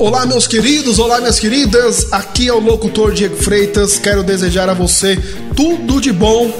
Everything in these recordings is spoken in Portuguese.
Olá, meus queridos, olá, minhas queridas. Aqui é o locutor Diego Freitas. Quero desejar a você tudo de bom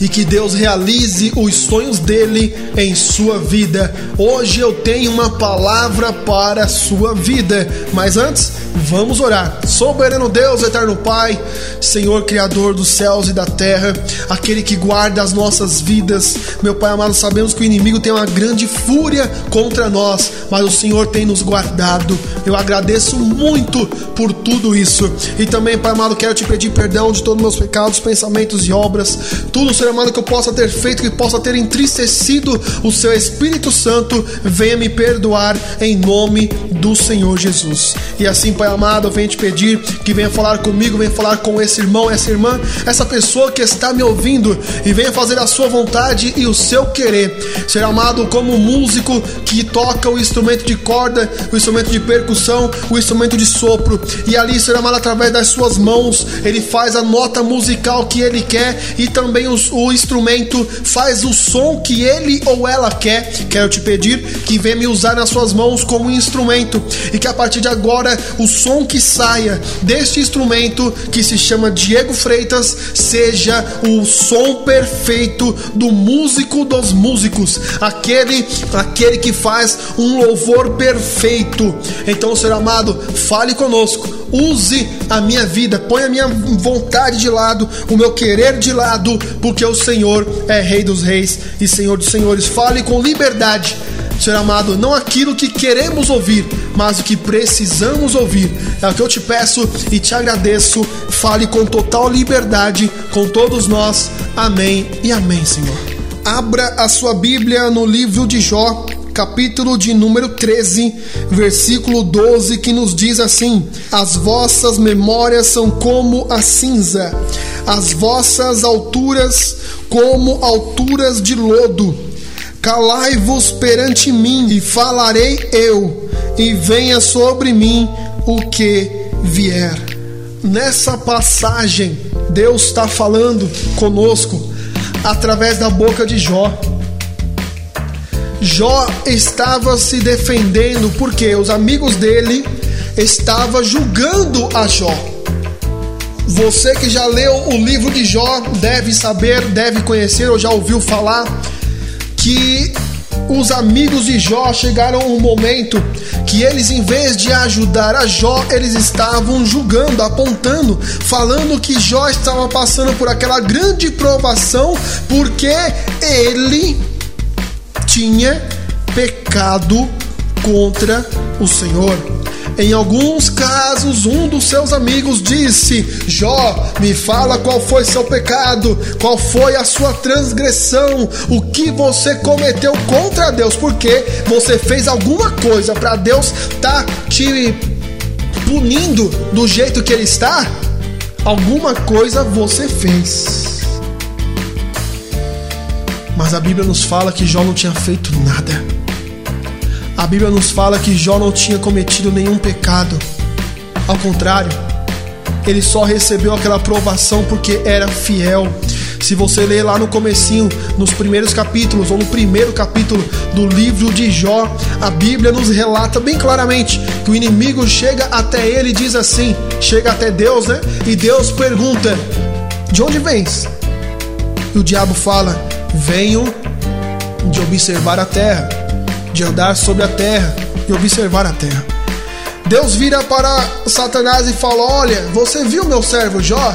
e que Deus realize os sonhos dele em sua vida. Hoje eu tenho uma palavra para a sua vida, mas antes, vamos orar. Soberano Deus, eterno Pai, Senhor Criador dos céus e da terra, aquele que guarda as nossas vidas. Meu Pai amado, sabemos que o inimigo tem uma grande fúria contra nós, mas o Senhor tem nos guardado. Eu agradeço muito por tudo isso. E também, Pai amado, quero te pedir perdão de todos os meus pecados, pensamentos pensamentos e obras, tudo, Senhor amado, que eu possa ter feito, que possa ter entristecido o seu Espírito Santo, venha me perdoar em nome do Senhor Jesus. E assim, Pai amado, eu venho te pedir que venha falar comigo, venha falar com esse irmão, essa irmã, essa pessoa que está me ouvindo e venha fazer a sua vontade e o seu querer. Ser amado como músico que toca o instrumento de corda, o instrumento de percussão, o instrumento de sopro. E ali, Senhor amado, através das suas mãos, ele faz a nota musical que ele ele quer e também o, o instrumento faz o som que ele ou ela quer. Quero te pedir que venha me usar nas suas mãos como instrumento e que a partir de agora o som que saia deste instrumento que se chama Diego Freitas seja o som perfeito do músico dos músicos, aquele aquele que faz um louvor perfeito. Então, Senhor amado, fale conosco use a minha vida, põe a minha vontade de lado, o meu querer de lado, porque o Senhor é Rei dos Reis e Senhor dos Senhores. Fale com liberdade. Senhor amado, não aquilo que queremos ouvir, mas o que precisamos ouvir. É o que eu te peço e te agradeço. Fale com total liberdade com todos nós. Amém e amém, Senhor. Abra a sua Bíblia no livro de Jó, capítulo de número 13, versículo 12, que nos diz assim: As vossas memórias são como a cinza, as vossas alturas como alturas de lodo. Calai-vos perante mim e falarei eu, e venha sobre mim o que vier. Nessa passagem, Deus está falando conosco através da boca de Jó. Jó estava se defendendo porque os amigos dele estavam julgando a Jó. Você que já leu o livro de Jó deve saber, deve conhecer ou já ouviu falar que os amigos de Jó chegaram um momento que eles, em vez de ajudar a Jó, eles estavam julgando, apontando, falando que Jó estava passando por aquela grande provação porque ele tinha pecado contra o Senhor. Em alguns casos, um dos seus amigos disse: Jó, me fala qual foi seu pecado, qual foi a sua transgressão, o que você cometeu contra Deus, porque você fez alguma coisa para Deus tá te punindo do jeito que Ele está? Alguma coisa você fez. Mas a Bíblia nos fala que Jó não tinha feito nada. A Bíblia nos fala que Jó não tinha cometido nenhum pecado. Ao contrário, ele só recebeu aquela aprovação porque era fiel. Se você ler lá no comecinho, nos primeiros capítulos ou no primeiro capítulo do livro de Jó, a Bíblia nos relata bem claramente que o inimigo chega até ele e diz assim: chega até Deus, né? E Deus pergunta: De onde vens? E o diabo fala: venho de observar a terra, de andar sobre a terra e observar a terra. Deus vira para Satanás e fala: Olha, você viu meu servo Jó?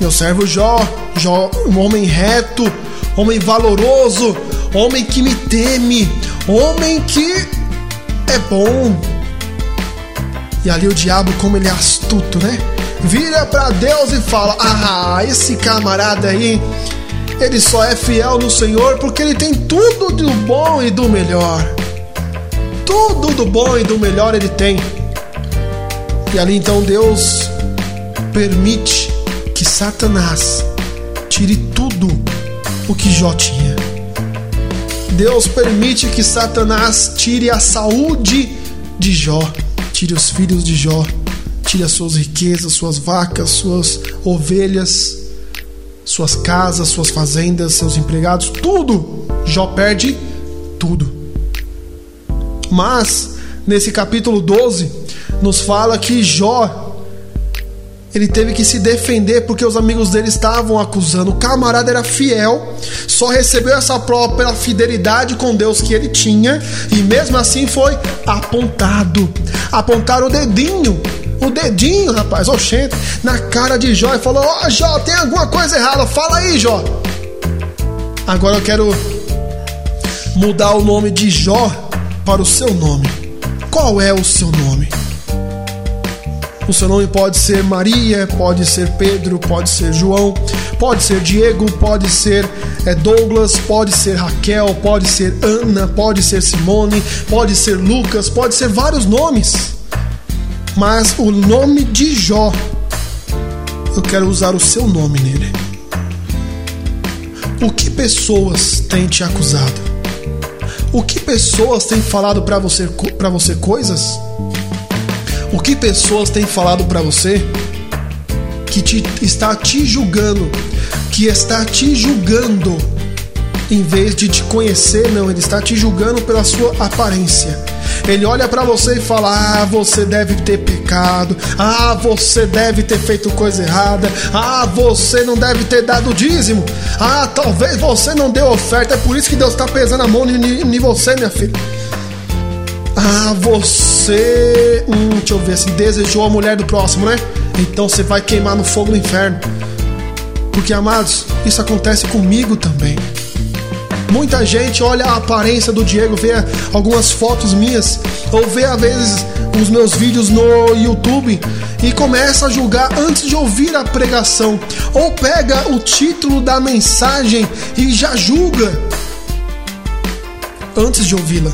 Meu servo Jó, Jó, um homem reto, homem valoroso, homem que me teme, homem que é bom. E ali o diabo, como ele é astuto, né? Vira para Deus e fala: Ah, esse camarada aí ele só é fiel no Senhor porque ele tem tudo do bom e do melhor. Tudo do bom e do melhor ele tem. E ali então Deus permite que Satanás tire tudo o que Jó tinha. Deus permite que Satanás tire a saúde de Jó, tire os filhos de Jó, tire as suas riquezas, suas vacas, suas ovelhas suas casas, suas fazendas, seus empregados, tudo. Jó perde tudo. Mas, nesse capítulo 12, nos fala que Jó ele teve que se defender porque os amigos dele estavam acusando. O camarada era fiel, só recebeu essa prova pela fidelidade com Deus que ele tinha e mesmo assim foi apontado. Apontaram o dedinho o dedinho, rapaz, oxente, na cara de Jó e falou: Ó, oh, Jó, tem alguma coisa errada, fala aí, Jó. Agora eu quero mudar o nome de Jó para o seu nome. Qual é o seu nome? O seu nome pode ser Maria, pode ser Pedro, pode ser João, pode ser Diego, pode ser é, Douglas, pode ser Raquel, pode ser Ana, pode ser Simone, pode ser Lucas, pode ser vários nomes. Mas o nome de Jó, eu quero usar o seu nome nele. O que pessoas têm te acusado? O que pessoas têm falado para você, para você coisas? O que pessoas têm falado para você que te, está te julgando, que está te julgando em vez de te conhecer, não, ele está te julgando pela sua aparência. Ele olha para você e fala: Ah, você deve ter pecado. Ah, você deve ter feito coisa errada. Ah, você não deve ter dado dízimo. Ah, talvez você não deu oferta. É por isso que Deus está pesando a mão em você, minha filha. Ah, você. Hum, deixa eu ver assim. Desejou a mulher do próximo, né? Então você vai queimar no fogo do inferno. Porque, amados, isso acontece comigo também. Muita gente olha a aparência do Diego, vê algumas fotos minhas, ou vê às vezes os meus vídeos no YouTube e começa a julgar antes de ouvir a pregação, ou pega o título da mensagem e já julga antes de ouvi-la.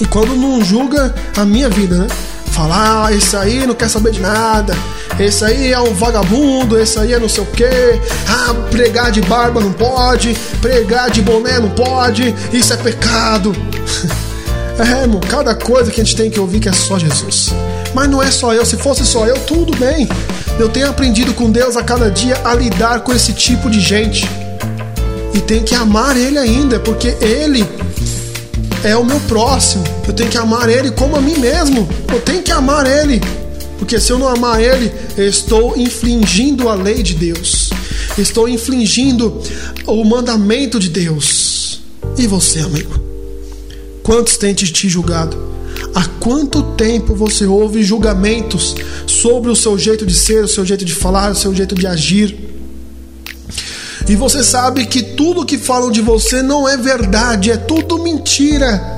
E quando não julga a minha vida, né? Falar, ah, esse aí não quer saber de nada, esse aí é um vagabundo, esse aí é não sei o que. Ah, pregar de barba não pode, pregar de boné não pode, isso é pecado. é, irmão, cada coisa que a gente tem que ouvir que é só Jesus. Mas não é só eu, se fosse só eu, tudo bem. Eu tenho aprendido com Deus a cada dia a lidar com esse tipo de gente. E tem que amar Ele ainda, porque Ele é o meu próximo. Eu tenho que amar Ele como a mim mesmo. Eu tenho que amar Ele. Porque se eu não amar Ele, eu estou infringindo a lei de Deus, estou infringindo o mandamento de Deus. E você, amigo? Quantos têm te julgado? Há quanto tempo você ouve julgamentos sobre o seu jeito de ser, o seu jeito de falar, o seu jeito de agir? E você sabe que tudo que falam de você não é verdade, é tudo mentira.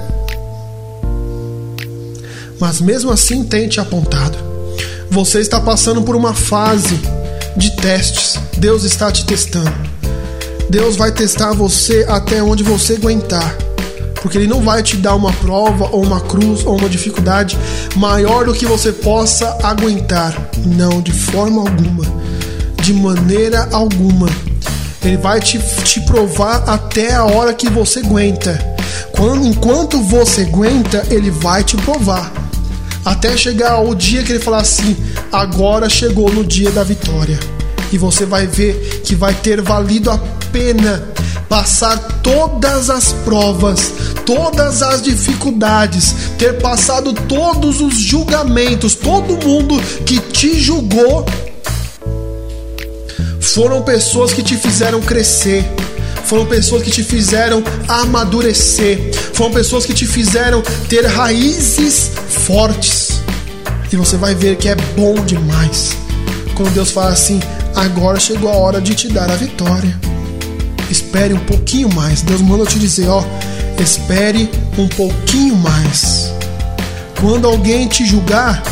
Mas mesmo assim tem te apontado. Você está passando por uma fase de testes. Deus está te testando. Deus vai testar você até onde você aguentar. Porque Ele não vai te dar uma prova, ou uma cruz, ou uma dificuldade maior do que você possa aguentar. Não, de forma alguma. De maneira alguma. Ele vai te, te provar até a hora que você aguenta. Quando, enquanto você aguenta, Ele vai te provar até chegar o dia que ele falar assim: agora chegou no dia da vitória. E você vai ver que vai ter valido a pena passar todas as provas, todas as dificuldades, ter passado todos os julgamentos, todo mundo que te julgou foram pessoas que te fizeram crescer foram pessoas que te fizeram amadurecer, foram pessoas que te fizeram ter raízes fortes. E você vai ver que é bom demais. Quando Deus fala assim: agora chegou a hora de te dar a vitória. Espere um pouquinho mais. Deus manda te dizer: ó, espere um pouquinho mais. Quando alguém te julgar,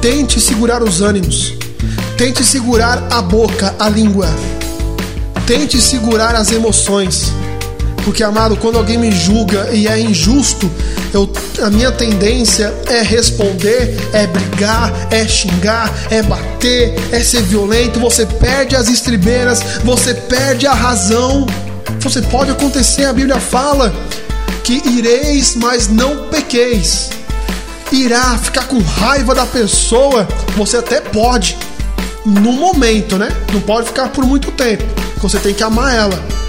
tente segurar os ânimos. Tente segurar a boca, a língua Tente segurar as emoções. Porque, amado, quando alguém me julga e é injusto, eu, a minha tendência é responder, é brigar, é xingar, é bater, é ser violento. Você perde as estribeiras, você perde a razão. Você pode acontecer, a Bíblia fala que ireis, mas não pequeis. Irá ficar com raiva da pessoa, você até pode, no momento, né? Não pode ficar por muito tempo você tem que amar ela.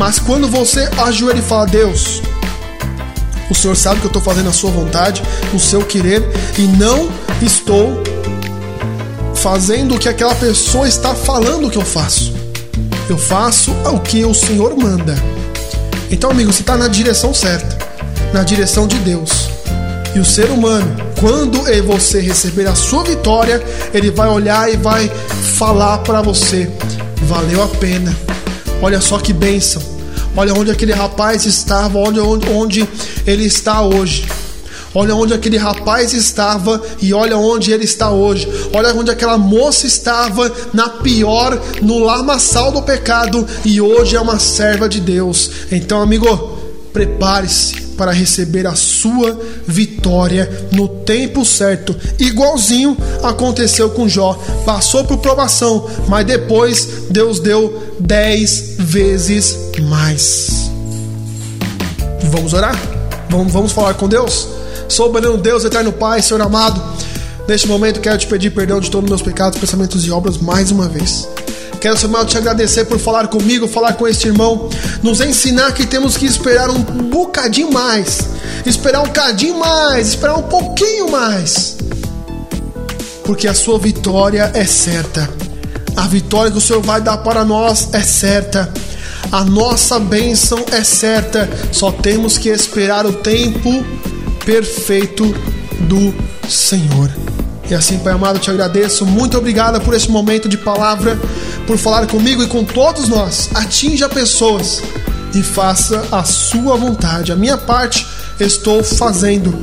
Mas quando você ajoelha e fala, Deus, O Senhor sabe que eu estou fazendo a sua vontade, o seu querer, e não estou fazendo o que aquela pessoa está falando que eu faço. Eu faço o que o Senhor manda. Então, amigo, você está na direção certa, na direção de Deus. E o ser humano, quando você receber a sua vitória, ele vai olhar e vai falar para você: valeu a pena. Olha só que bênção. Olha onde aquele rapaz estava, olha onde, onde ele está hoje. Olha onde aquele rapaz estava e olha onde ele está hoje. Olha onde aquela moça estava na pior, no lamaçal do pecado e hoje é uma serva de Deus. Então, amigo, prepare-se para receber a sua vitória no tempo certo. Igualzinho aconteceu com Jó. Passou por provação, mas depois Deus deu dez vezes mais. Vamos orar? Vamos, vamos falar com Deus? Soberano Deus, eterno Pai, Senhor amado, neste momento quero te pedir perdão de todos os meus pecados, pensamentos e obras mais uma vez. Quero, Samuel, te agradecer por falar comigo, falar com este irmão, nos ensinar que temos que esperar um bocadinho mais, esperar um cadinho mais, esperar um pouquinho mais, porque a sua vitória é certa. A vitória que o Senhor vai dar para nós é certa. A nossa bênção é certa. Só temos que esperar o tempo perfeito do Senhor. E assim, Pai amado, te agradeço. Muito obrigada por esse momento de palavra, por falar comigo e com todos nós. Atinja pessoas e faça a sua vontade. A minha parte estou fazendo.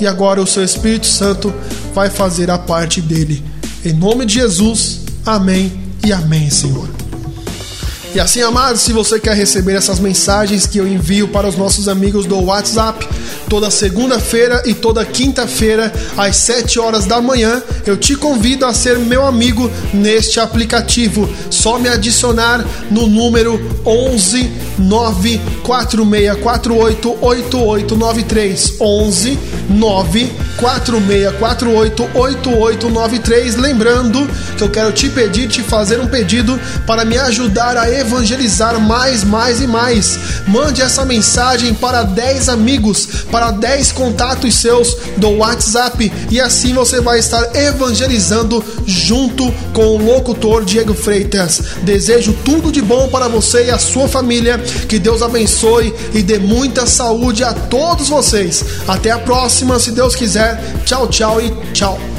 E agora o seu Espírito Santo vai fazer a parte dele. Em nome de Jesus, amém e amém, Senhor. E assim, amados, se você quer receber essas mensagens que eu envio para os nossos amigos do WhatsApp, toda segunda-feira e toda quinta-feira, às 7 horas da manhã, eu te convido a ser meu amigo neste aplicativo. Só me adicionar no número 11 94648 8893 11 94648 8893 lembrando que eu quero te pedir te fazer um pedido para me ajudar a evangelizar mais mais e mais mande essa mensagem para 10 amigos para 10 contatos seus do WhatsApp e assim você vai estar evangelizando junto com o locutor Diego Freitas desejo tudo de bom para você e a sua família que Deus abençoe e dê muita saúde a todos vocês. Até a próxima, se Deus quiser. Tchau, tchau e tchau.